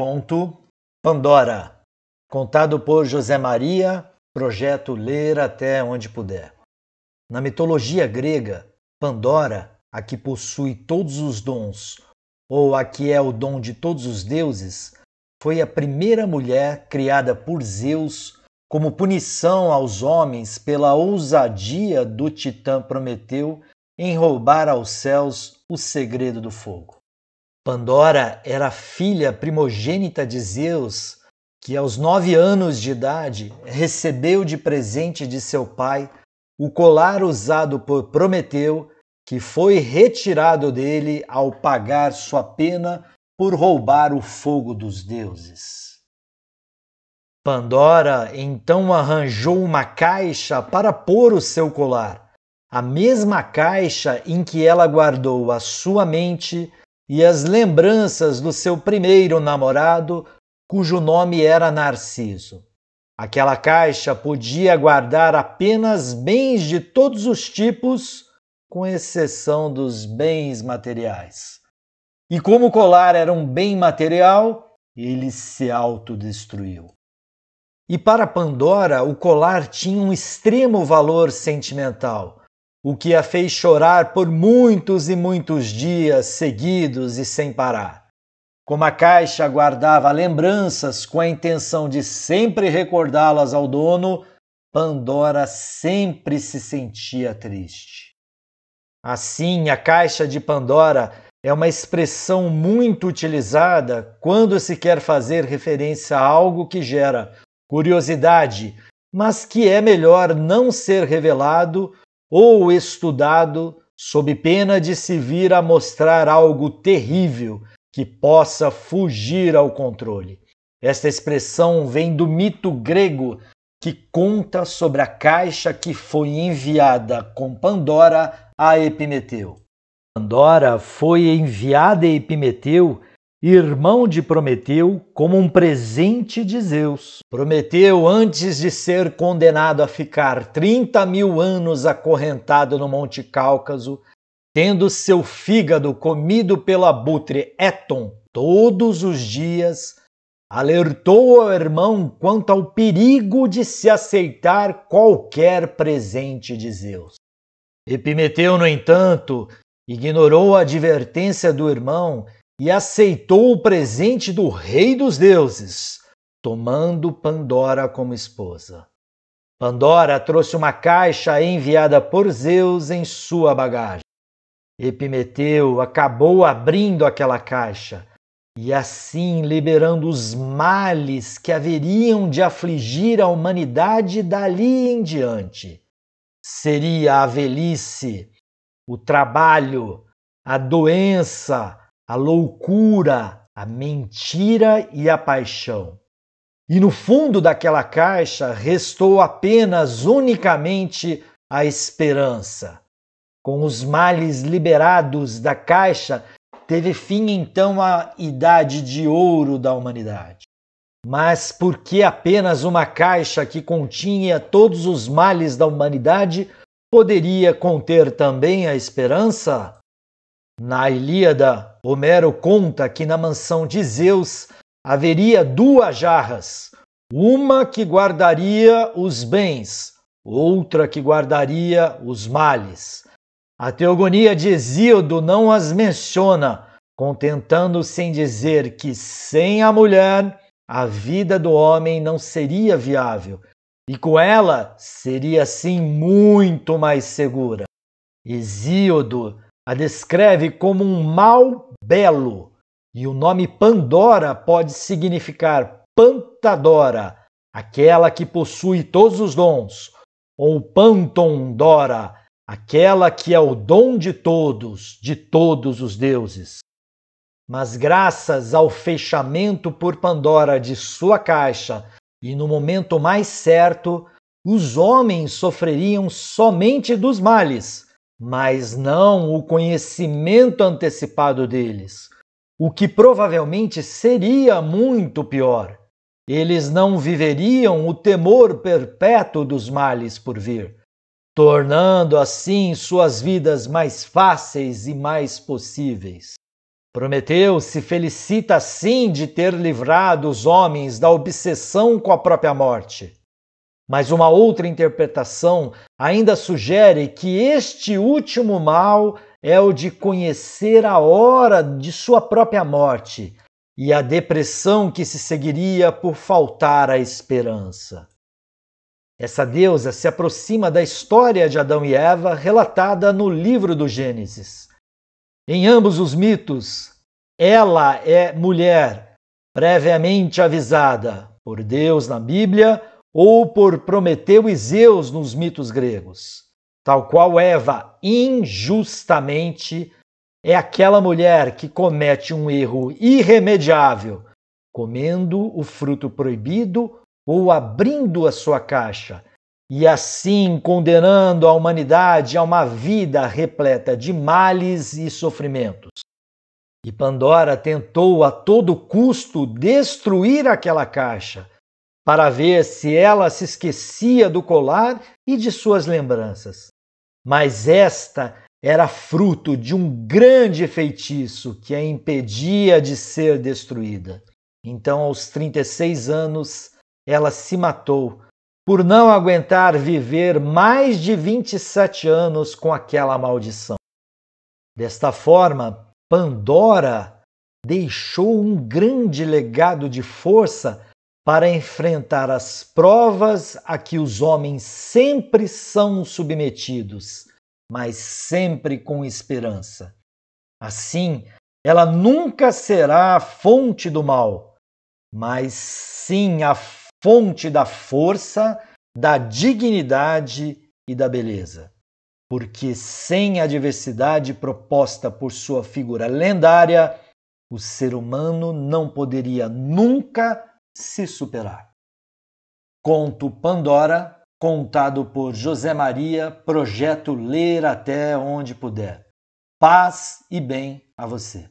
Conto Pandora, contado por José Maria, projeto Ler até onde puder. Na mitologia grega, Pandora, a que possui todos os dons, ou a que é o dom de todos os deuses, foi a primeira mulher criada por Zeus como punição aos homens pela ousadia do titã Prometeu em roubar aos céus o segredo do fogo. Pandora era filha primogênita de Zeus, que aos nove anos de idade recebeu de presente de seu pai o colar usado por Prometeu, que foi retirado dele ao pagar sua pena por roubar o fogo dos deuses. Pandora então arranjou uma caixa para pôr o seu colar, a mesma caixa em que ela guardou a sua mente e as lembranças do seu primeiro namorado, cujo nome era Narciso. Aquela caixa podia guardar apenas bens de todos os tipos, com exceção dos bens materiais. E como o colar era um bem material, ele se autodestruiu. E para Pandora, o colar tinha um extremo valor sentimental o que a fez chorar por muitos e muitos dias seguidos e sem parar. Como a caixa guardava lembranças com a intenção de sempre recordá-las ao dono, Pandora sempre se sentia triste. Assim, a caixa de Pandora é uma expressão muito utilizada quando se quer fazer referência a algo que gera curiosidade, mas que é melhor não ser revelado ou estudado sob pena de se vir a mostrar algo terrível que possa fugir ao controle. Esta expressão vem do mito grego que conta sobre a caixa que foi enviada com Pandora a Epimeteu. Pandora foi enviada a Epimeteu irmão de Prometeu, como um presente de Zeus. Prometeu, antes de ser condenado a ficar 30 mil anos acorrentado no Monte Cáucaso, tendo seu fígado comido pelo abutre Eton todos os dias, alertou ao irmão quanto ao perigo de se aceitar qualquer presente de Zeus. Epimeteu, no entanto, ignorou a advertência do irmão e aceitou o presente do Rei dos Deuses, tomando Pandora como esposa. Pandora trouxe uma caixa enviada por Zeus em sua bagagem. Epimeteu acabou abrindo aquela caixa e assim liberando os males que haveriam de afligir a humanidade dali em diante. Seria a velhice, o trabalho, a doença, a loucura, a mentira e a paixão. E no fundo daquela caixa restou apenas unicamente a esperança. Com os males liberados da caixa, teve fim então a idade de ouro da humanidade. Mas por que apenas uma caixa que continha todos os males da humanidade poderia conter também a esperança? Na Ilíada, Homero conta que na mansão de Zeus haveria duas jarras, uma que guardaria os bens, outra que guardaria os males. A teogonia de Hesíodo não as menciona, contentando-se em dizer que sem a mulher a vida do homem não seria viável e com ela seria sim muito mais segura. Hesíodo a descreve como um mal belo, e o nome Pandora pode significar Pantadora, aquela que possui todos os dons, ou Pantondora, aquela que é o dom de todos, de todos os deuses. Mas graças ao fechamento por Pandora de sua caixa e no momento mais certo, os homens sofreriam somente dos males mas não o conhecimento antecipado deles, o que provavelmente seria muito pior. Eles não viveriam o temor perpétuo dos males por vir, tornando assim suas vidas mais fáceis e mais possíveis. Prometeu se felicita sim de ter livrado os homens da obsessão com a própria morte. Mas uma outra interpretação ainda sugere que este último mal é o de conhecer a hora de sua própria morte e a depressão que se seguiria por faltar a esperança. Essa deusa se aproxima da história de Adão e Eva relatada no livro do Gênesis. Em ambos os mitos, ela é mulher, previamente avisada por Deus na Bíblia ou por Prometeu e Zeus nos mitos gregos. Tal qual Eva injustamente é aquela mulher que comete um erro irremediável, comendo o fruto proibido ou abrindo a sua caixa, e assim condenando a humanidade a uma vida repleta de males e sofrimentos. E Pandora tentou a todo custo destruir aquela caixa, para ver se ela se esquecia do colar e de suas lembranças. Mas esta era fruto de um grande feitiço que a impedia de ser destruída. Então, aos 36 anos, ela se matou por não aguentar viver mais de 27 anos com aquela maldição. Desta forma, Pandora deixou um grande legado de força para enfrentar as provas a que os homens sempre são submetidos, mas sempre com esperança. Assim, ela nunca será a fonte do mal, mas sim a fonte da força, da dignidade e da beleza. Porque sem a diversidade proposta por sua figura lendária, o ser humano não poderia nunca se superar. Conto Pandora, contado por José Maria, projeto Ler Até Onde Puder. Paz e bem a você.